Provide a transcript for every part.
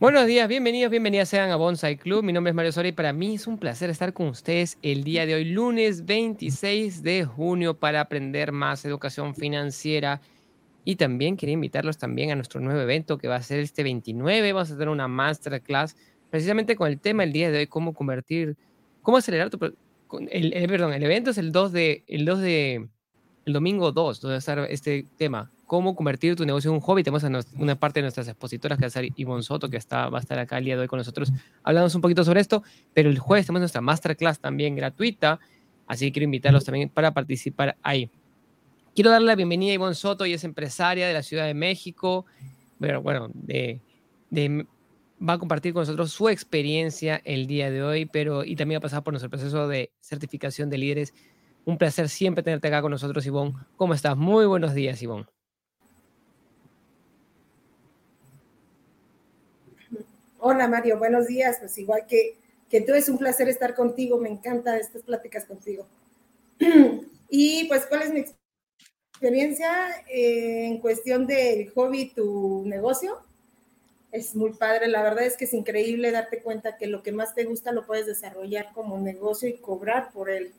Buenos días, bienvenidos, bienvenidas sean a Bonsai Club. Mi nombre es Mario Soria y para mí es un placer estar con ustedes el día de hoy, lunes 26 de junio, para aprender más educación financiera. Y también quería invitarlos también a nuestro nuevo evento que va a ser este 29. Vamos a tener una masterclass precisamente con el tema el día de hoy, cómo convertir, cómo acelerar tu... El, el, perdón, el evento es el 2 de, el 2 de, el domingo 2, donde va a estar este tema, cómo convertir tu negocio en un hobby. Tenemos a una parte de nuestras expositoras, que va a estar Ivonne Soto, que está, va a estar acá el día de hoy con nosotros, hablando un poquito sobre esto, pero el jueves tenemos nuestra masterclass también gratuita, así que quiero invitarlos también para participar ahí. Quiero darle la bienvenida a Ivonne Soto, ella es empresaria de la Ciudad de México, pero bueno, de, de, va a compartir con nosotros su experiencia el día de hoy, pero y también va a pasar por nuestro proceso de certificación de líderes. Un placer siempre tenerte acá con nosotros, Ivonne. ¿Cómo estás? Muy buenos días, Ivonne. Hola Mario, buenos días. Pues igual que, que tú, es un placer estar contigo. Me encantan estas pláticas contigo. y pues, ¿cuál es mi experiencia eh, en cuestión del hobby, tu negocio? Es muy padre. La verdad es que es increíble darte cuenta que lo que más te gusta lo puedes desarrollar como negocio y cobrar por él.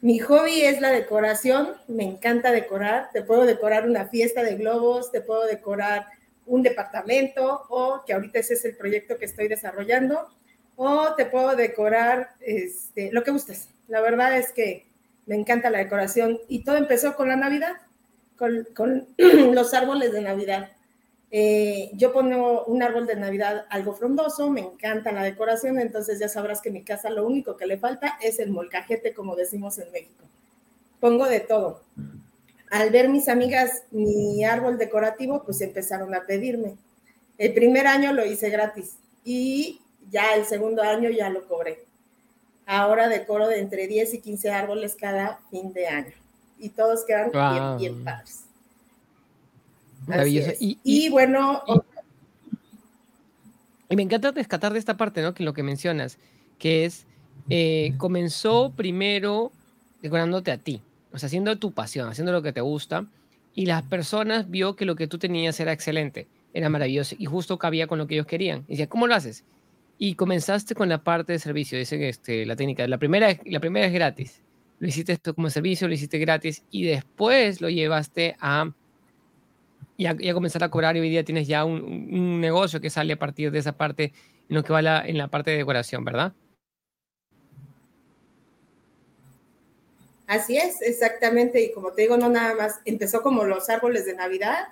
Mi hobby es la decoración. Me encanta decorar. Te puedo decorar una fiesta de globos, te puedo decorar un departamento o que ahorita ese es el proyecto que estoy desarrollando o te puedo decorar este, lo que gustes. La verdad es que me encanta la decoración y todo empezó con la Navidad, con, los árboles de Navidad. Eh, yo pongo un árbol de Navidad algo frondoso, me encanta la decoración, entonces ya sabrás que mi casa lo único que le falta es el molcajete, como decimos en México. Pongo de todo al ver mis amigas mi árbol decorativo, pues empezaron a pedirme. El primer año lo hice gratis y ya el segundo año ya lo cobré. Ahora decoro de entre 10 y 15 árboles cada fin de año y todos quedan bien, bien padres. Maravilloso. Y, y, bueno. Y me encanta rescatar de esta parte, ¿no? Que lo que mencionas, que es, eh, comenzó primero decorándote a ti, haciendo tu pasión, haciendo lo que te gusta, y las personas vio que lo que tú tenías era excelente, era maravilloso, y justo cabía con lo que ellos querían. Y decía, ¿cómo lo haces? Y comenzaste con la parte de servicio, dicen este, la técnica, la primera, la primera es gratis, lo hiciste esto como servicio, lo hiciste gratis, y después lo llevaste a y a, comenzar a cobrar y hoy día tienes ya un, negocio que sale a partir de esa parte en lo que va en la parte de decoración, ¿verdad? Así es, exactamente. Y como te digo, no nada más, empezó como los árboles de Navidad.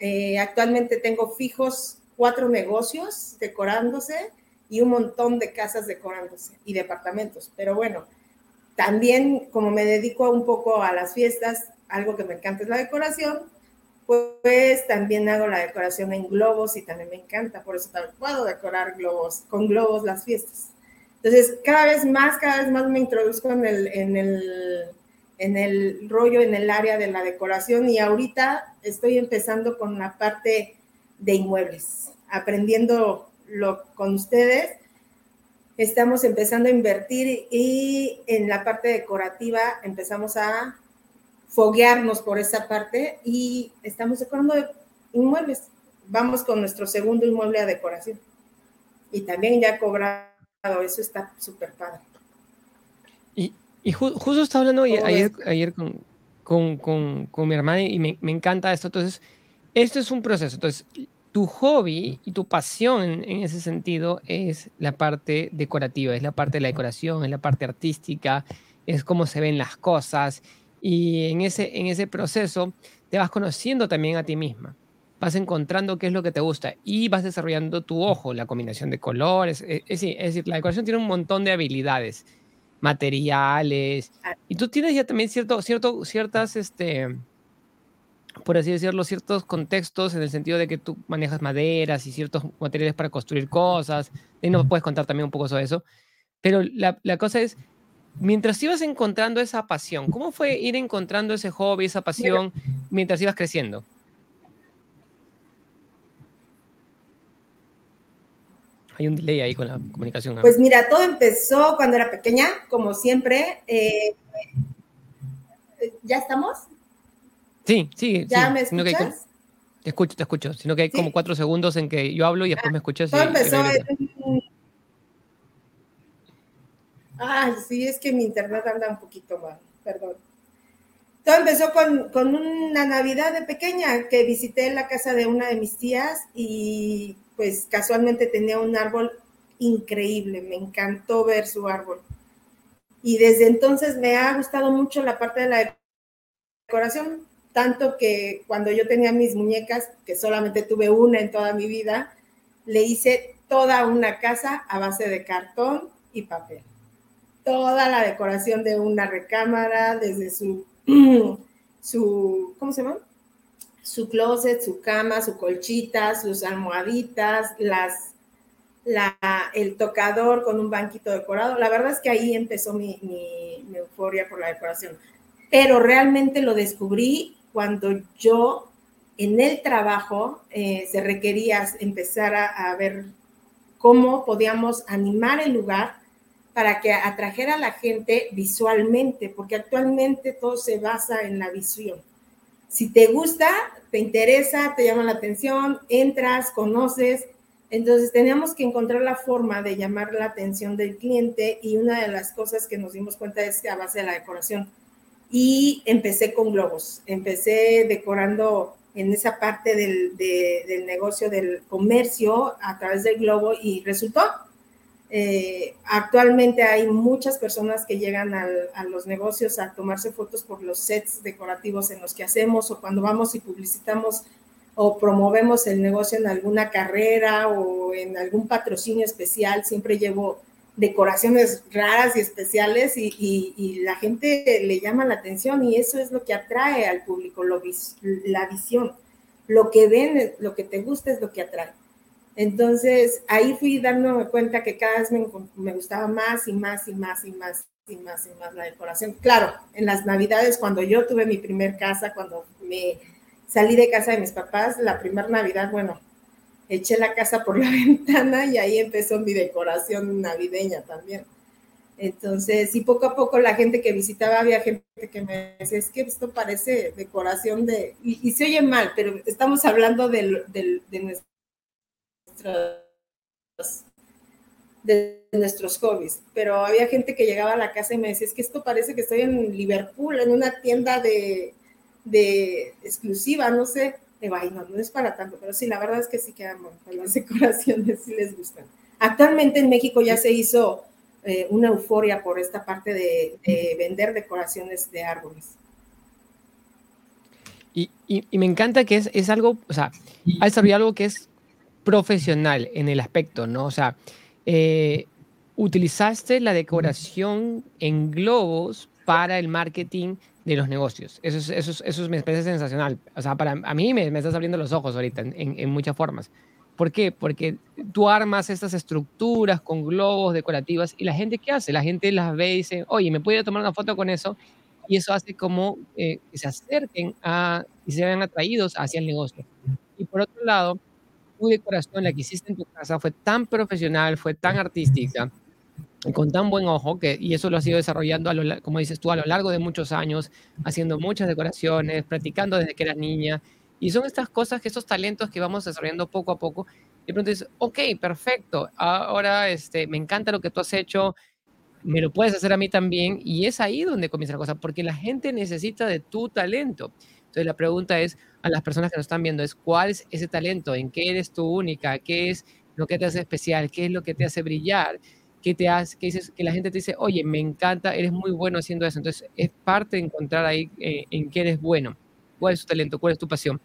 Eh, actualmente tengo fijos cuatro negocios decorándose y un montón de casas decorándose y departamentos. Pero bueno, también como me dedico un poco a las fiestas, algo que me encanta es la decoración, pues también hago la decoración en globos y también me encanta, por eso también puedo decorar globos, con globos las fiestas. Entonces, cada vez más, cada vez más me introduzco en el, en el, en el rollo, en el área de la decoración y ahorita estoy empezando con la parte de inmuebles, aprendiendo lo, con ustedes. Estamos empezando a invertir y en la parte decorativa empezamos a foguearnos por esa parte y estamos decorando inmuebles. Vamos con nuestro segundo inmueble a decoración. Y también ya cobrar eso está súper padre. Y, y justo estaba hablando ayer, ayer, con, con, con, con, mi hermana y me, me, encanta esto. Entonces, esto es un proceso. Entonces, tu hobby y tu pasión en, en, ese sentido es la parte decorativa, es la parte de la decoración, es la parte artística, es cómo se ven las cosas. Y en ese, en ese proceso te vas conociendo también a ti misma vas encontrando qué es lo que te gusta y vas desarrollando tu ojo, la combinación de colores. Es, es, es decir, la decoración tiene un montón de habilidades, materiales, ah. y tú tienes ya también cierto, cierto, ciertas, este, por así decirlo, ciertos contextos en el sentido de que tú manejas maderas y ciertos materiales para construir cosas. Y nos puedes contar también un poco sobre eso. Pero la, la cosa es, mientras ibas encontrando esa pasión, ¿cómo fue ir encontrando ese hobby, esa pasión, mientras ibas creciendo? Hay un delay ahí con la comunicación. Pues mira, todo empezó cuando era pequeña, como siempre. Eh, ¿Ya estamos? Sí, sí. ¿Ya me escuchas? Te escucho, te escucho. Sino que hay como cuatro segundos en que yo hablo y después me escuchas. Todo empezó Ah, sí, es que mi internet anda un poquito mal, perdón. Todo empezó con, con, una Navidad de pequeña que visité la casa de una de mis tías y pues casualmente tenía un árbol increíble, me encantó ver su árbol. Y desde entonces me ha gustado mucho la parte de la decoración, tanto que cuando yo tenía mis muñecas, que solamente tuve una en toda mi vida, le hice toda una casa a base de cartón y papel. Toda la decoración de una recámara, desde su, su ¿cómo se llama? Su closet, su cama, su colchita, sus almohaditas, el tocador con un banquito decorado. La verdad es que ahí empezó mi, euforia por la decoración. Pero realmente lo descubrí cuando yo en el trabajo eh, se requería empezar a, a, ver cómo podíamos animar el lugar para que atrajera a la gente visualmente, porque actualmente todo se basa en la visión. Si te gusta, te interesa, te llama la atención, entras, conoces, entonces teníamos que encontrar la forma de llamar la atención del cliente y una de las cosas que nos dimos cuenta es que a base de la decoración. Y empecé con globos, empecé decorando en esa parte del, del negocio del comercio a través del globo y resultó. Eh, actualmente hay muchas personas que llegan a los negocios a tomarse fotos por los sets decorativos en los que hacemos o cuando vamos y publicitamos o promovemos el negocio en alguna carrera o en algún patrocinio especial, siempre llevo decoraciones raras y especiales y, la gente le llama la atención y eso es lo que atrae al público, lo, la visión. Lo que ven, lo que te gusta es lo que atrae. Entonces ahí fui dándome cuenta que cada vez me, gustaba más y más y más y más y más y más la decoración. Claro, en las navidades, cuando yo tuve mi primer casa, cuando me salí de casa de mis papás, la primera Navidad, bueno, eché la casa por la ventana y ahí empezó mi decoración navideña también. Entonces, y poco a poco la gente que visitaba, había gente que me decía, es que esto parece decoración de, y, se oye mal, pero estamos hablando de, de nuestros, de nuestros hobbies, pero había gente que llegaba a la casa y me decía, es que esto parece que estoy en Liverpool, en una tienda de, de exclusiva, no sé, de vaina, no, es para tanto, pero sí, la verdad es que sí bonitas las decoraciones, sí les gustan. Actualmente en México ya se hizo eh, una euforia por esta parte de, vender decoraciones de árboles. Y, y, me encanta que es, es algo, o sea, ha desarrollado algo que es profesional en el aspecto, ¿no? O sea, eh, utilizaste la decoración en globos para el marketing de los negocios. Eso, es, eso, eso me parece sensacional. O sea, para a mí me, me estás abriendo los ojos ahorita en, en, muchas formas. ¿Por qué? Porque tú armas estas estructuras con globos decorativas y la gente ¿qué hace? La gente las ve y dice, oye, ¿me puedo tomar una foto con eso? Y eso hace como eh, que se acerquen a, y se vean atraídos hacia el negocio. Y por otro lado, tu decoración, la que hiciste en tu casa, fue tan profesional, fue tan artística, con tan buen ojo, que, y eso lo has ido desarrollando, a lo, como dices tú, a lo largo de muchos años, haciendo muchas decoraciones, practicando desde que eras niña. Y son estas cosas, estos talentos que vamos desarrollando poco a poco. Y pronto dices, ok, perfecto, ahora este, me encanta lo que tú has hecho, me lo puedes hacer a mí también. Y es ahí donde comienza la cosa, porque la gente necesita de tu talento. Entonces la pregunta es a las personas que nos están viendo, es cuál es ese talento, en qué eres tú única, qué es lo que te hace especial, qué es lo que te hace brillar que te hace, que dices, que la gente te dice, oye, me encanta, eres muy bueno haciendo eso. Entonces, es parte de encontrar ahí eh, en qué eres bueno, cuál es tu talento, cuál es tu pasión.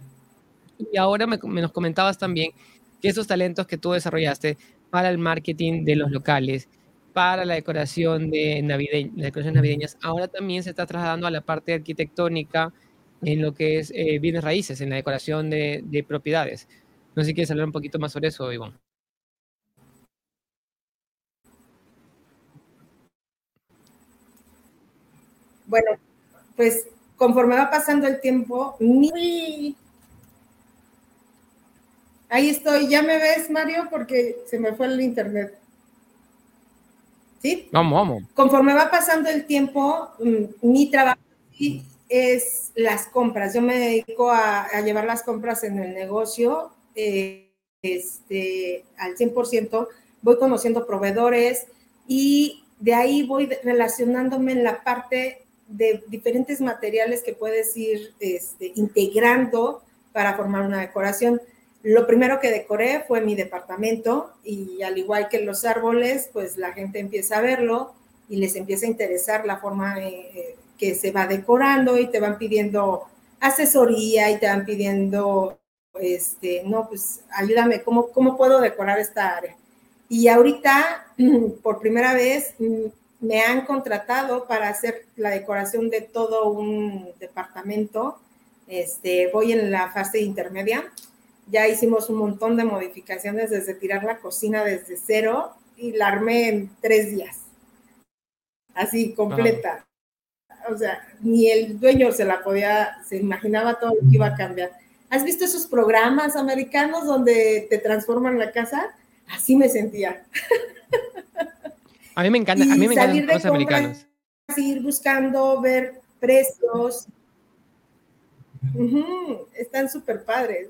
Y ahora me, nos comentabas también que esos talentos que tú desarrollaste para el marketing de los locales, para la decoración de navideña, decoraciones navideñas, ahora también se está trasladando a la parte arquitectónica en lo que es eh, bienes raíces, en la decoración de, de propiedades. No sé si quieres hablar un poquito más sobre eso, Ivonne. Bueno, pues conforme va pasando el tiempo, ahí estoy, ¿ya me ves, Mario? Porque se me fue el internet. ¿Sí? Vamos, vamos. Conforme va pasando el tiempo, mm, mi trabajo es las compras. Yo me dedico a, llevar las compras en el negocio eh, este, al 100%. Voy conociendo proveedores y de ahí voy relacionándome en la parte de diferentes materiales que puedes ir este, integrando para formar una decoración. Lo primero que decoré fue mi departamento y al igual que los árboles, pues la gente empieza a verlo y les empieza a interesar la forma eh, que se va decorando y te van pidiendo asesoría y te van pidiendo, este, no, pues ayúdame, ¿cómo, cómo puedo decorar esta área? Y ahorita, por primera vez, me han contratado para hacer la decoración de todo un departamento. Este, voy en la fase intermedia. Ya hicimos un montón de modificaciones desde tirar la cocina desde cero y la armé en tres días. Así, completa. O sea, ni el dueño se la podía, se imaginaba todo lo que iba a cambiar. ¿Has visto esos programas americanos donde te transforman la casa? Así me sentía. A mí me encanta, a mí me encantan los americanos. Ir buscando, ver precios. están súper padres.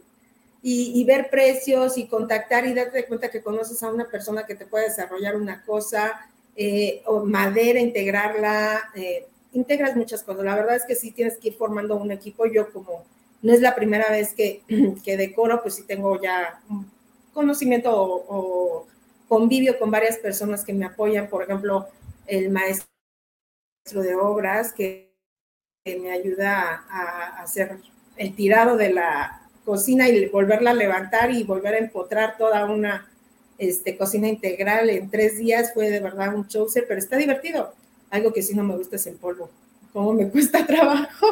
Y, ver precios y contactar y darte cuenta que conoces a una persona que te puede desarrollar una cosa, eh, o madera, integrarla, eh, integras muchas cosas. La verdad es que sí tienes que ir formando un equipo. Yo como no es la primera vez que, que decoro, pues sí tengo ya conocimiento o, convivio con varias personas que me apoyan, por ejemplo, el maestro de obras que, me ayuda a, hacer el tirado de la cocina y volverla a levantar y volver a empotrar toda una este, cocina integral en tres días fue de verdad un show, pero está divertido. Algo que sí no me gusta es el polvo, como me cuesta trabajo.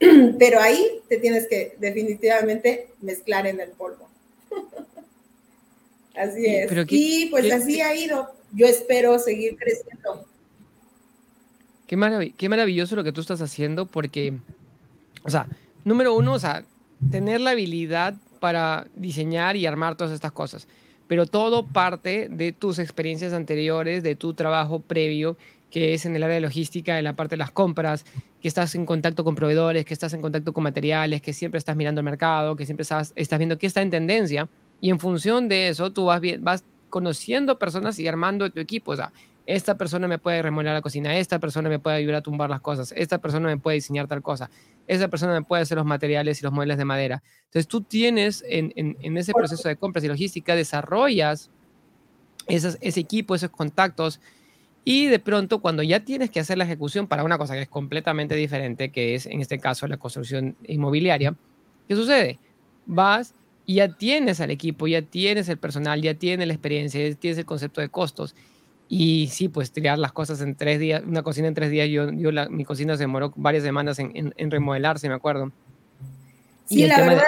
pero ahí te tienes que definitivamente mezclar en el polvo. Así es. y pues así ha ido. Yo espero seguir creciendo. Qué, qué maravilloso lo que tú estás haciendo porque, o sea, número uno, o sea, tener la habilidad para diseñar y armar todas estas cosas. Pero todo parte de tus experiencias anteriores, de tu trabajo previo, que es en el área de logística, en la parte de las compras, que estás en contacto con proveedores, que estás en contacto con materiales, que siempre estás mirando el mercado, que siempre estás, viendo qué está en tendencia y en función de eso, tú vas, vas conociendo personas y armando tu equipo. O sea, esta persona me puede remodelar la cocina, esta persona me puede ayudar a tumbar las cosas, esta persona me puede diseñar tal cosa, esta persona me puede hacer los materiales y los muebles de madera. Entonces tú tienes en, en, ese proceso de compras y logística, desarrollas esas, ese equipo, esos contactos y de pronto cuando ya tienes que hacer la ejecución para una cosa que es completamente diferente, que es en este caso la construcción inmobiliaria, ¿qué sucede? Vas y ya tienes al equipo, ya tienes el personal, ya tienes la experiencia, ya tienes el concepto de costos. Y sí, pues tirar las cosas en tres días, una cocina en tres días, yo, yo mi cocina se demoró varias semanas en, en, remodelarse, me acuerdo. Sí, la verdad,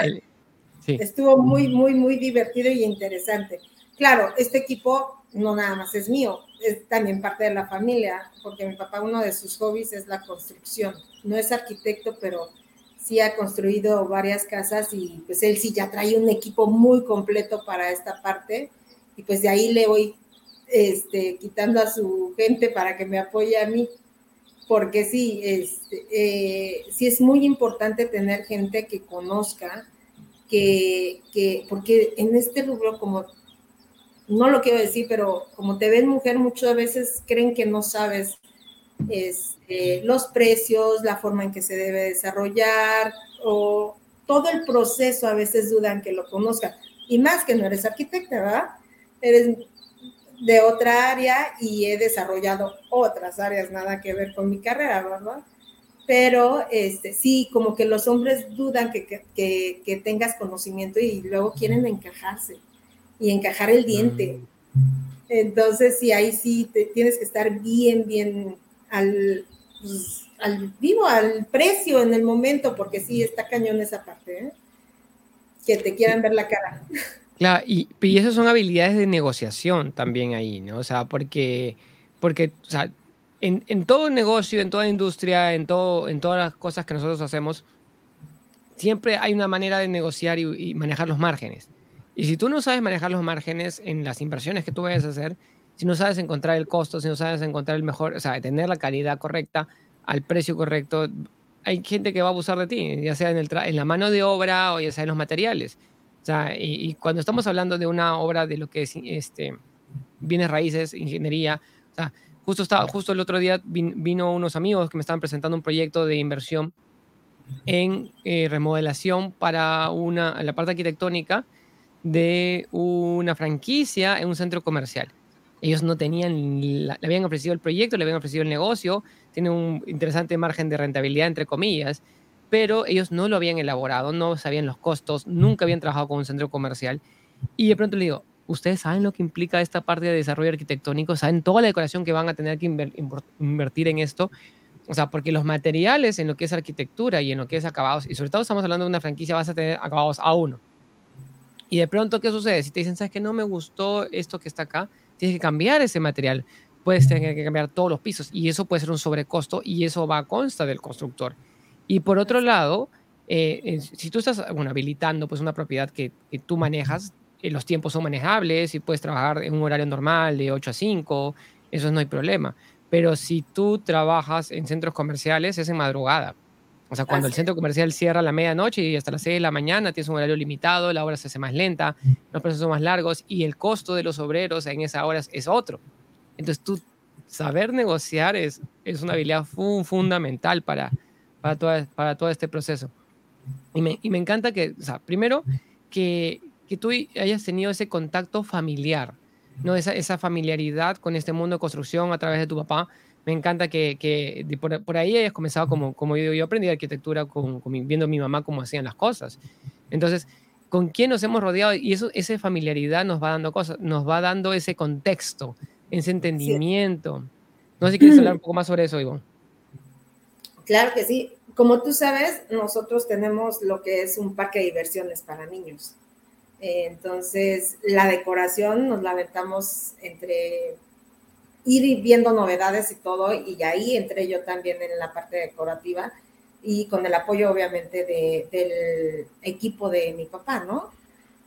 estuvo muy, muy, muy divertido y interesante. Claro, este equipo no nada más es mío, es también parte de la familia, porque mi papá uno de sus hobbies es la construcción. No es arquitecto, pero sí ha construido varias casas y pues él sí ya trae un equipo muy completo para esta parte y pues de ahí le voy este, quitando a su gente para que me apoye a mí, porque sí, este, eh, sí es muy importante tener gente que conozca, que, que, porque en este rubro, como, no lo quiero decir, pero como te ven mujer, muchas veces creen que no sabes este, los precios, la forma en que se debe desarrollar o todo el proceso a veces dudan que lo conozcan. Y más que no eres arquitecta, ¿verdad? Eres de otra área y he desarrollado otras áreas, nada que ver con mi carrera, ¿verdad? Pero este, sí, como que los hombres dudan que, que, que tengas conocimiento y luego quieren encajarse y encajar el diente. Mm. Entonces, sí, ahí sí te, tienes que estar bien, bien al, pues, al vivo, al precio en el momento, porque sí está cañón esa parte, ¿eh? que te quieran ver la cara. Claro, y, y son habilidades de negociación también ahí, ¿no? O sea, porque, porque o sea, en, todo negocio, en toda industria, en, todo, en todas las cosas que nosotros hacemos, siempre hay una manera de negociar y, y, manejar los márgenes. Y si tú no sabes manejar los márgenes en las inversiones que tú vayas a hacer, si no sabes encontrar el costo, si no sabes encontrar el mejor, o sea, tener la calidad correcta, al precio correcto, hay gente que va a abusar de ti, ya sea en, el en la mano de obra o ya sea en los materiales. Y, cuando estamos hablando de una obra de lo que es este, bienes raíces, ingeniería, justo, estaba, justo el otro día vino unos amigos que me estaban presentando un proyecto de inversión en eh, remodelación para una, la parte arquitectónica de una franquicia en un centro comercial. Ellos no tenían, le habían ofrecido el proyecto, le habían ofrecido el negocio, tiene un interesante margen de rentabilidad, entre comillas, pero ellos no lo habían elaborado, no sabían los costos, nunca habían trabajado con un centro comercial. Y de pronto le digo, ¿ustedes saben lo que implica esta parte de desarrollo arquitectónico? ¿Saben toda la decoración que van a tener que invertir en esto? O sea, porque los materiales en lo que es arquitectura y en lo que es acabados, y sobre todo estamos hablando de una franquicia, vas a tener acabados a uno. Y de pronto, ¿qué sucede? Si te dicen, ¿sabes que no me gustó esto que está acá? Tienes que cambiar ese material. Puedes tener que cambiar todos los pisos y eso puede ser un sobrecosto y eso va consta del constructor. Y por otro lado, eh, si tú estás bueno, habilitando pues, una propiedad que, tú manejas, eh, los tiempos son manejables y puedes trabajar en un horario normal de 8 a 5, eso no hay problema. Pero si tú trabajas en centros comerciales, es en madrugada. O sea, cuando el centro comercial cierra a la medianoche y hasta las 6 de la mañana, tienes un horario limitado, la hora se hace más lenta, los precios son más largos y el costo de los obreros en esa hora es otro. Entonces, tú saber negociar es, es una habilidad fundamental para, para, para todo este proceso. Y me, y me encanta que, o sea, primero, que, que, tú hayas tenido ese contacto familiar, ¿no? Esa, esa, familiaridad con este mundo de construcción a través de tu papá. Me encanta que, que por, por, ahí hayas comenzado como, como yo, yo aprendí arquitectura con, viendo a mi mamá cómo hacían las cosas. Entonces, ¿con quién nos hemos rodeado? Y eso, esa familiaridad nos va dando cosas, nos va dando ese contexto, ese entendimiento. No sé si quieres hablar un poco más sobre eso, Ivonne. Claro que sí. Como tú sabes, nosotros tenemos lo que es un parque de diversiones para niños. entonces, la decoración nos la aventamos entre ir viendo novedades y todo, y ahí entré yo también en la parte decorativa y con el apoyo obviamente del equipo de mi papá, ¿no?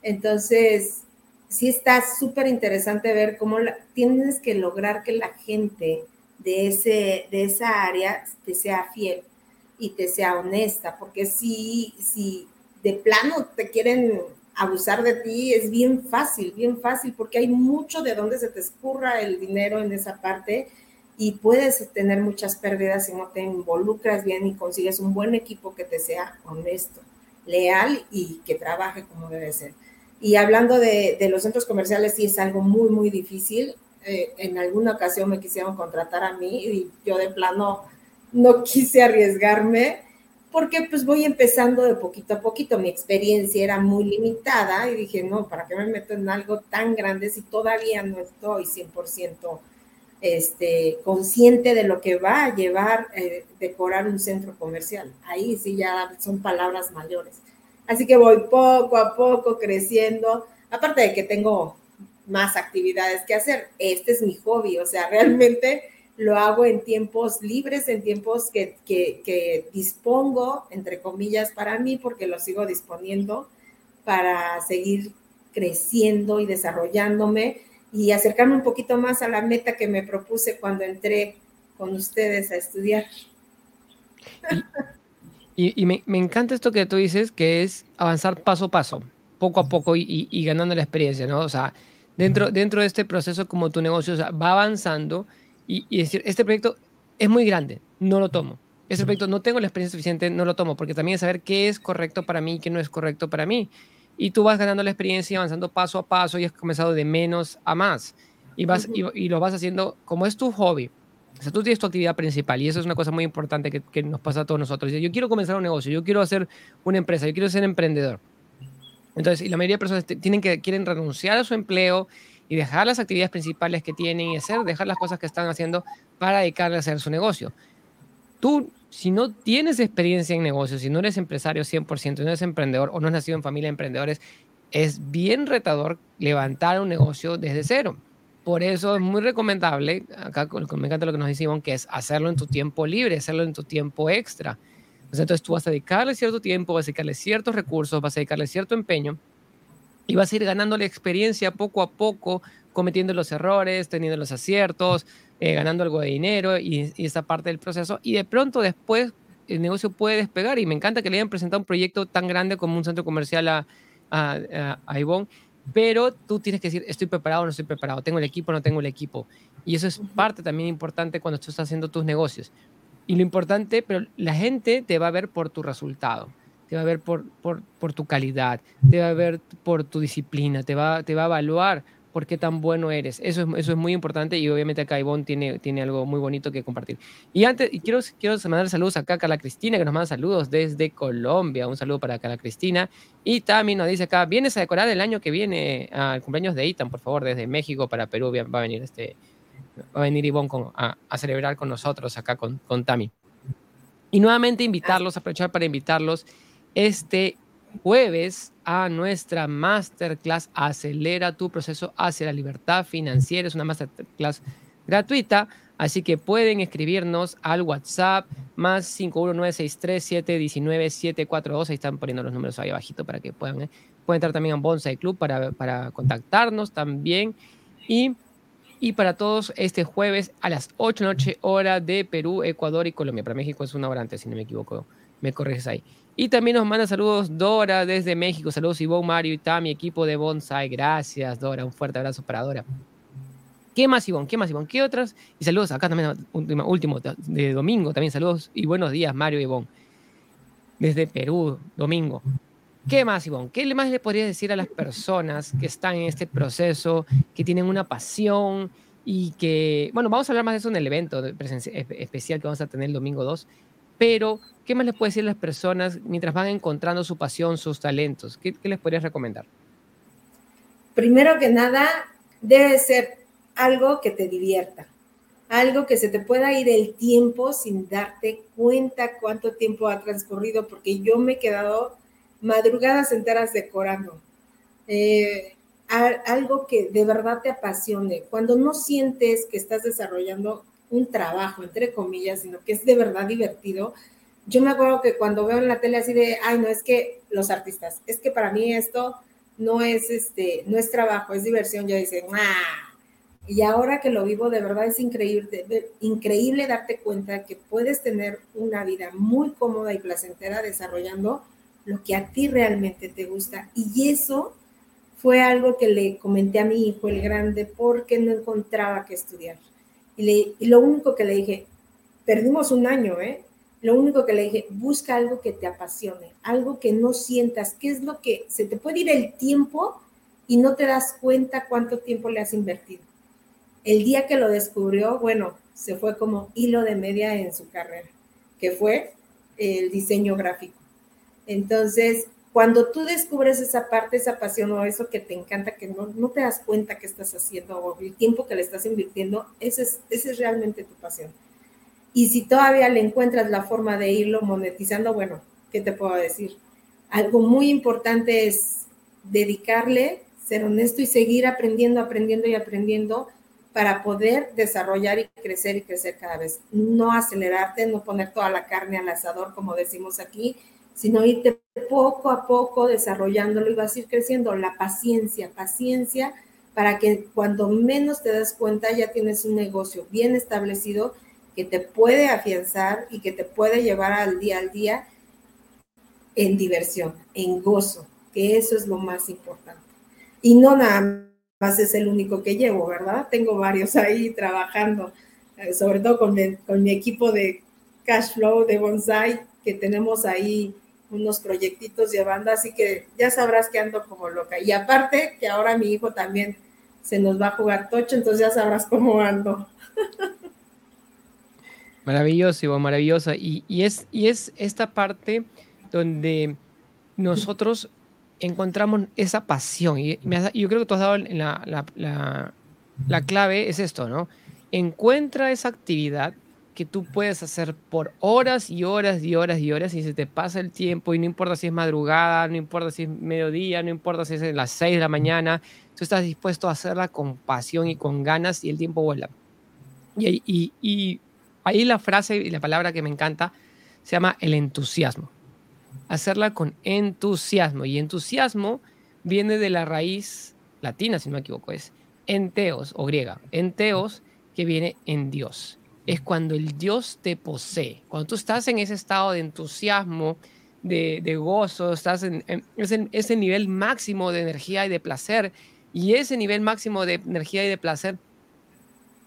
Entonces, sí está súper interesante ver cómo tienes que lograr que la gente de, ese, de esa área te sea fiel y te sea honesta, porque si, si de plano te quieren abusar de ti, es bien fácil, bien fácil, porque hay mucho de donde se te escurra el dinero en esa parte y puedes tener muchas pérdidas si no te involucras bien y consigues un buen equipo que te sea honesto, leal y que trabaje como debe ser. Y hablando de, de los centros comerciales, sí es algo muy, muy difícil. Eh, en alguna ocasión me quisieron contratar a mí y yo de plano no quise arriesgarme porque pues voy empezando de poquito a poquito. Mi experiencia era muy limitada y dije, no, ¿para qué me meto en algo tan grande si todavía no estoy 100% este, consciente de lo que va a llevar eh, decorar un centro comercial? Ahí sí ya son palabras mayores. Así que voy poco a poco creciendo. Aparte de que tengo más actividades que hacer. Este es mi hobby, o sea, realmente lo hago en tiempos libres, en tiempos que, que, dispongo, entre comillas, para mí, porque lo sigo disponiendo para seguir creciendo y desarrollándome y acercarme un poquito más a la meta que me propuse cuando entré con ustedes a estudiar. Y, me, me, encanta esto que tú dices, que es avanzar paso a paso, poco a poco y, y ganando la experiencia, ¿no? O sea, dentro, dentro de este proceso como tu negocio va avanzando y, decir, este proyecto es muy grande, no lo tomo. Este proyecto no tengo la experiencia suficiente, no lo tomo, porque también es saber qué es correcto para mí y qué no es correcto para mí. Y tú vas ganando la experiencia y avanzando paso a paso y has comenzado de menos a más. Y, vas, y, lo vas haciendo como es tu hobby. O sea, tú tienes tu actividad principal y eso es una cosa muy importante que, que nos pasa a todos nosotros. Yo quiero comenzar un negocio, yo quiero hacer una empresa, yo quiero ser emprendedor. Entonces, la mayoría de personas tienen que, quieren renunciar a su empleo y dejar las actividades principales que tienen y hacer, dejar las cosas que están haciendo para dedicarle a hacer su negocio. Tú, si no tienes experiencia en negocios, si no eres empresario 100%, no eres emprendedor o no has nacido en familia de emprendedores, es bien retador levantar un negocio desde cero. Por eso es muy recomendable, acá me encanta lo que nos decimos, que es hacerlo en tu tiempo libre, hacerlo en tu tiempo extra entonces tú vas a dedicarle cierto tiempo, vas a dedicarle ciertos recursos, vas a dedicarle cierto empeño y vas a ir ganando la experiencia poco a poco cometiendo los errores, teniendo los aciertos, eh, ganando algo de dinero y, y esa parte del proceso. Y de pronto después el negocio puede despegar y me encanta que le hayan presentado un proyecto tan grande como un centro comercial a, a, a, Ivonne, pero tú tienes que decir, estoy preparado o no estoy preparado, tengo el equipo o no tengo el equipo. Y eso es parte también importante cuando tú estás haciendo tus negocios. Y lo importante, pero la gente te va a ver por tu resultado, te va a ver por, por, por tu calidad, te va a ver por tu disciplina, te va, te va a evaluar por qué tan bueno eres. Eso es, eso es muy importante y obviamente acá Ivonne tiene, tiene algo muy bonito que compartir. Y antes, y quiero, quiero mandar saludos acá a Carla Cristina, que nos manda saludos desde Colombia. Un saludo para Carla Cristina. Y también nos dice acá, vienes a decorar el año que viene al cumpleaños de Itan, por favor, desde México para Perú va a venir este va a venir Ivonne a, a, celebrar con nosotros acá con, con Tami. Y nuevamente invitarlos, aprovechar para invitarlos este jueves a nuestra masterclass Acelera tu proceso hacia la libertad financiera. Es una masterclass gratuita, así que pueden escribirnos al WhatsApp más 51963719742. Ahí están poniendo los números ahí abajito para que puedan. ¿eh? Pueden entrar también a Bonsai Club para, para contactarnos también. Y, y para todos, este jueves a las 8 de noche, hora de Perú, Ecuador y Colombia. Para México es una hora antes, si no me equivoco. Me corriges ahí. Y también nos manda saludos Dora desde México. Saludos Ivonne, Mario y Tami, equipo de Bonsai. Gracias, Dora. Un fuerte abrazo para Dora. ¿Qué más, Ivonne? ¿Qué más, Ivonne? ¿Qué otras? Y saludos acá también, último, último de domingo. También saludos y buenos días, Mario y Ivonne. Desde Perú, domingo. ¿Qué más, Ivonne? ¿Qué más le podría decir a las personas que están en este proceso, que tienen una pasión y que, bueno, vamos a hablar más de eso en el evento especial que vamos a tener el domingo 2, pero ¿qué más les puede decir a las personas mientras van encontrando su pasión, sus talentos? ¿Qué, les podrías recomendar? Primero que nada, debe ser algo que te divierta, algo que se te pueda ir el tiempo sin darte cuenta cuánto tiempo ha transcurrido, porque yo me he quedado madrugadas enteras decorando. Eh, algo que de verdad te apasione. Cuando no sientes que estás desarrollando un trabajo, entre comillas, sino que es de verdad divertido. Yo me acuerdo que cuando veo en la tele así de, ay, no, es que los artistas, es que para mí esto no es, este, no es trabajo, es diversión, yo dicen, ah. Y ahora que lo vivo, de verdad es increíble, increíble darte cuenta que puedes tener una vida muy cómoda y placentera desarrollando lo que a ti realmente te gusta. Y eso fue algo que le comenté a mi hijo, el grande, porque no encontraba que estudiar. Y, lo único que le dije, perdimos un año, ¿eh? Lo único que le dije, busca algo que te apasione, algo que no sientas, qué es lo que se te puede ir el tiempo y no te das cuenta cuánto tiempo le has invertido. El día que lo descubrió, bueno, se fue como hilo de media en su carrera, que fue el diseño gráfico. Entonces, cuando tú descubres esa parte, esa pasión o eso que te encanta, que no, no te das cuenta que estás haciendo o el tiempo que le estás invirtiendo, ese es, ese es realmente tu pasión. Y si todavía le encuentras la forma de irlo monetizando, bueno, ¿qué te puedo decir? Algo muy importante es dedicarle, ser honesto y seguir aprendiendo, aprendiendo y aprendiendo para poder desarrollar y crecer y crecer cada vez. No acelerarte, no poner toda la carne al asador, como decimos aquí, sino irte poco a poco desarrollándolo y vas a ir creciendo. La paciencia, paciencia para que cuando menos te das cuenta ya tienes un negocio bien establecido que te puede afianzar y que te puede llevar al día al día en diversión, en gozo, que eso es lo más importante. Y no nada más es el único que llevo, ¿verdad? Tengo varios ahí trabajando, eh, sobre todo con, con mi equipo de cash flow de bonsai, que tenemos ahí unos proyectitos de banda, así que ya sabrás que ando como loca. Y aparte que ahora mi hijo también se nos va a jugar tocho, entonces ya sabrás cómo ando. Maravilloso, Iván, maravillosa. Y, es, y es esta parte donde nosotros encontramos esa pasión. Y yo creo que tú has dado la, la, la clave, es esto, ¿no? Encuentra esa actividad que tú puedes hacer por horas y horas y horas y horas y se te pasa el tiempo y no importa si es madrugada, no importa si es mediodía, no importa si es las 6 de la mañana, tú estás dispuesto a hacerla con pasión y con ganas y el tiempo vuela. Y, y, ahí la frase y la palabra que me encanta se llama el entusiasmo. Hacerla con entusiasmo y entusiasmo viene de la raíz latina, si no me equivoco, es enteos o griega, enteos que viene en Dios. Es cuando el Dios te posee, cuando tú estás en ese estado de entusiasmo, de, gozo, estás en, ese, nivel máximo de energía y de placer, y ese nivel máximo de energía y de placer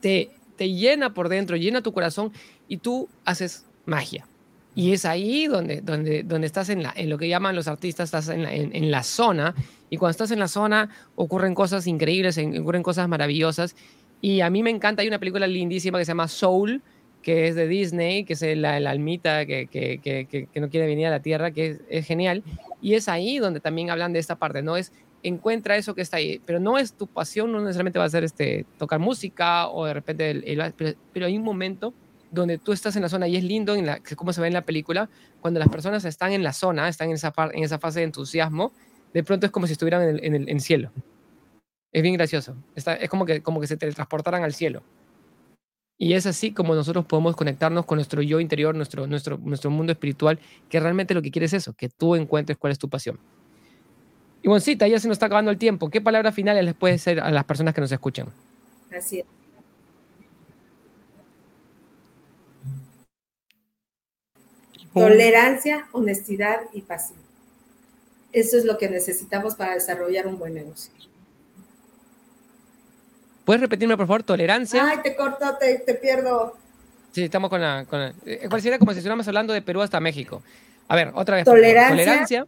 te, te llena por dentro, llena tu corazón y tú haces magia. Y es ahí donde, donde, donde estás en, lo que llaman los artistas, estás en, la zona. Y cuando estás en la zona ocurren cosas increíbles, ocurren cosas maravillosas. Y a mí me encanta, hay una película lindísima que se llama Soul, que es de Disney, que es la, almita que, que, no quiere venir a la Tierra, que es, genial. Y es ahí donde también hablan de esta parte, ¿no? Es encuentra eso que está ahí, pero no es tu pasión, no necesariamente va a ser este, tocar música o de repente, el, pero, pero hay un momento donde tú estás en la zona y es lindo, en la, como se ve en la película, cuando las personas están en la zona, están en esa, en esa fase de entusiasmo, de pronto es como si estuvieran en el, en el cielo. Es bien gracioso. Está, es como que, como que se teletransportaran al cielo. Y es así como nosotros podemos conectarnos con nuestro yo interior, nuestro, nuestro, nuestro mundo espiritual, que realmente lo que quiere es eso, que tú encuentres cuál es tu pasión. Y Boncita, ya se nos está acabando el tiempo. ¿Qué palabras finales les puede ser a las personas que nos escuchan? Así es. Tolerancia, honestidad y pasión. Eso es lo que necesitamos para desarrollar un buen negocio. ¿Puedes repetirme, por favor? Tolerancia. Ay, te corto, te, pierdo. Sí, estamos con la, con eh, pareciera como si estuviéramos hablando de Perú hasta México. A ver, otra vez. Tolerancia. Tolerancia.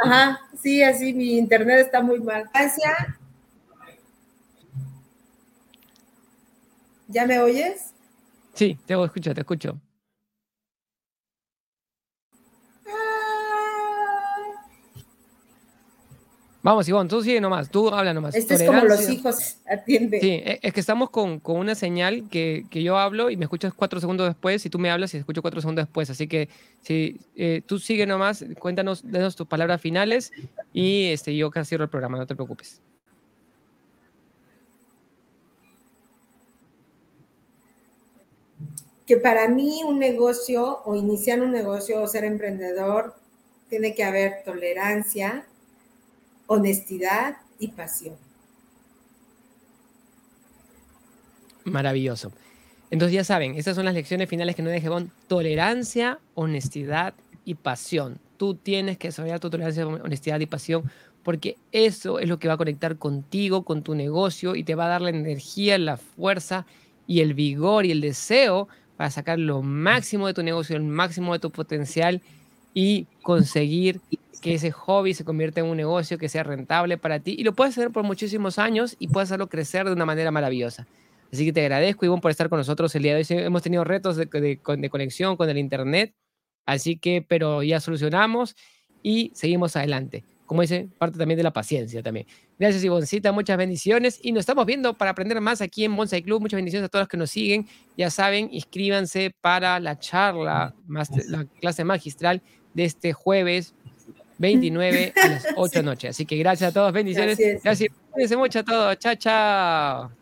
Ajá, sí, así mi internet está muy mal. Gracias. ¿Ya me oyes? Sí, te escucho, te escucho. Vamos, Ivonne, tú sigue nomás, tú habla nomás. Esto es como los hijos, atiende. Sí, e, es que estamos con, con una señal que, que, yo hablo y me escuchas cuatro segundos después y tú me hablas y escucho cuatro segundos después. Así que si eh, tú sigue nomás, cuéntanos, denos tus palabras finales y este, yo casi cierro el programa, no te preocupes. que para mí un negocio o iniciar un negocio o ser emprendedor tiene que haber tolerancia, honestidad y pasión. Maravilloso. Entonces ya saben, estas son las lecciones finales que nos deje Bon. Tolerancia, honestidad y pasión. Tú tienes que desarrollar tu tolerancia, honestidad y pasión porque eso es lo que va a conectar contigo, con tu negocio y te va a dar la energía, la fuerza y el vigor y el deseo para sacar lo máximo de tu negocio, el máximo de tu potencial y conseguir que ese hobby se convierta en un negocio que sea rentable para ti y lo puedes hacer por muchísimos años y puedes hacerlo crecer de una manera maravillosa. Así que te agradezco, Ivonne, por estar con nosotros el día de hoy. Hemos tenido retos de, de, de conexión con el Internet, así que, pero ya solucionamos y seguimos adelante como dice, parte también de la paciencia también. Gracias, Ivoncita, muchas bendiciones. Y nos estamos viendo para aprender más aquí en Bonsai Club. Muchas bendiciones a todos los que nos siguen. Ya saben, inscríbanse para la charla, la clase magistral de este jueves 29 a las 8 de la noche. Así que gracias a todos, bendiciones. Gracias. Gracias mucho a todos. Chao, chao.